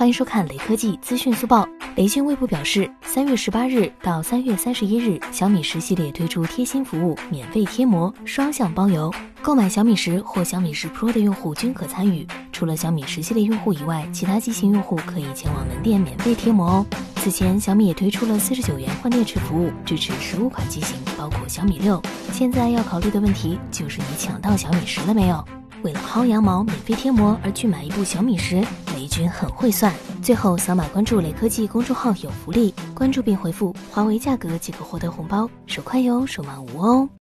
欢迎收看雷科技资讯速报。雷军微博表示，三月十八日到三月三十一日，小米十系列推出贴心服务，免费贴膜，双向包邮。购买小米十或小米十 Pro 的用户均可参与。除了小米十系列用户以外，其他机型用户可以前往门店免费贴膜哦。此前，小米也推出了四十九元换电池服务，支持十五款机型，包括小米六。现在要考虑的问题就是你抢到小米十了没有？为了薅羊毛、免费贴膜而去买一部小米十，雷军很会算。最后扫码关注雷科技公众号有福利，关注并回复“华为价格”即可获得红包，手快有，手慢无哦。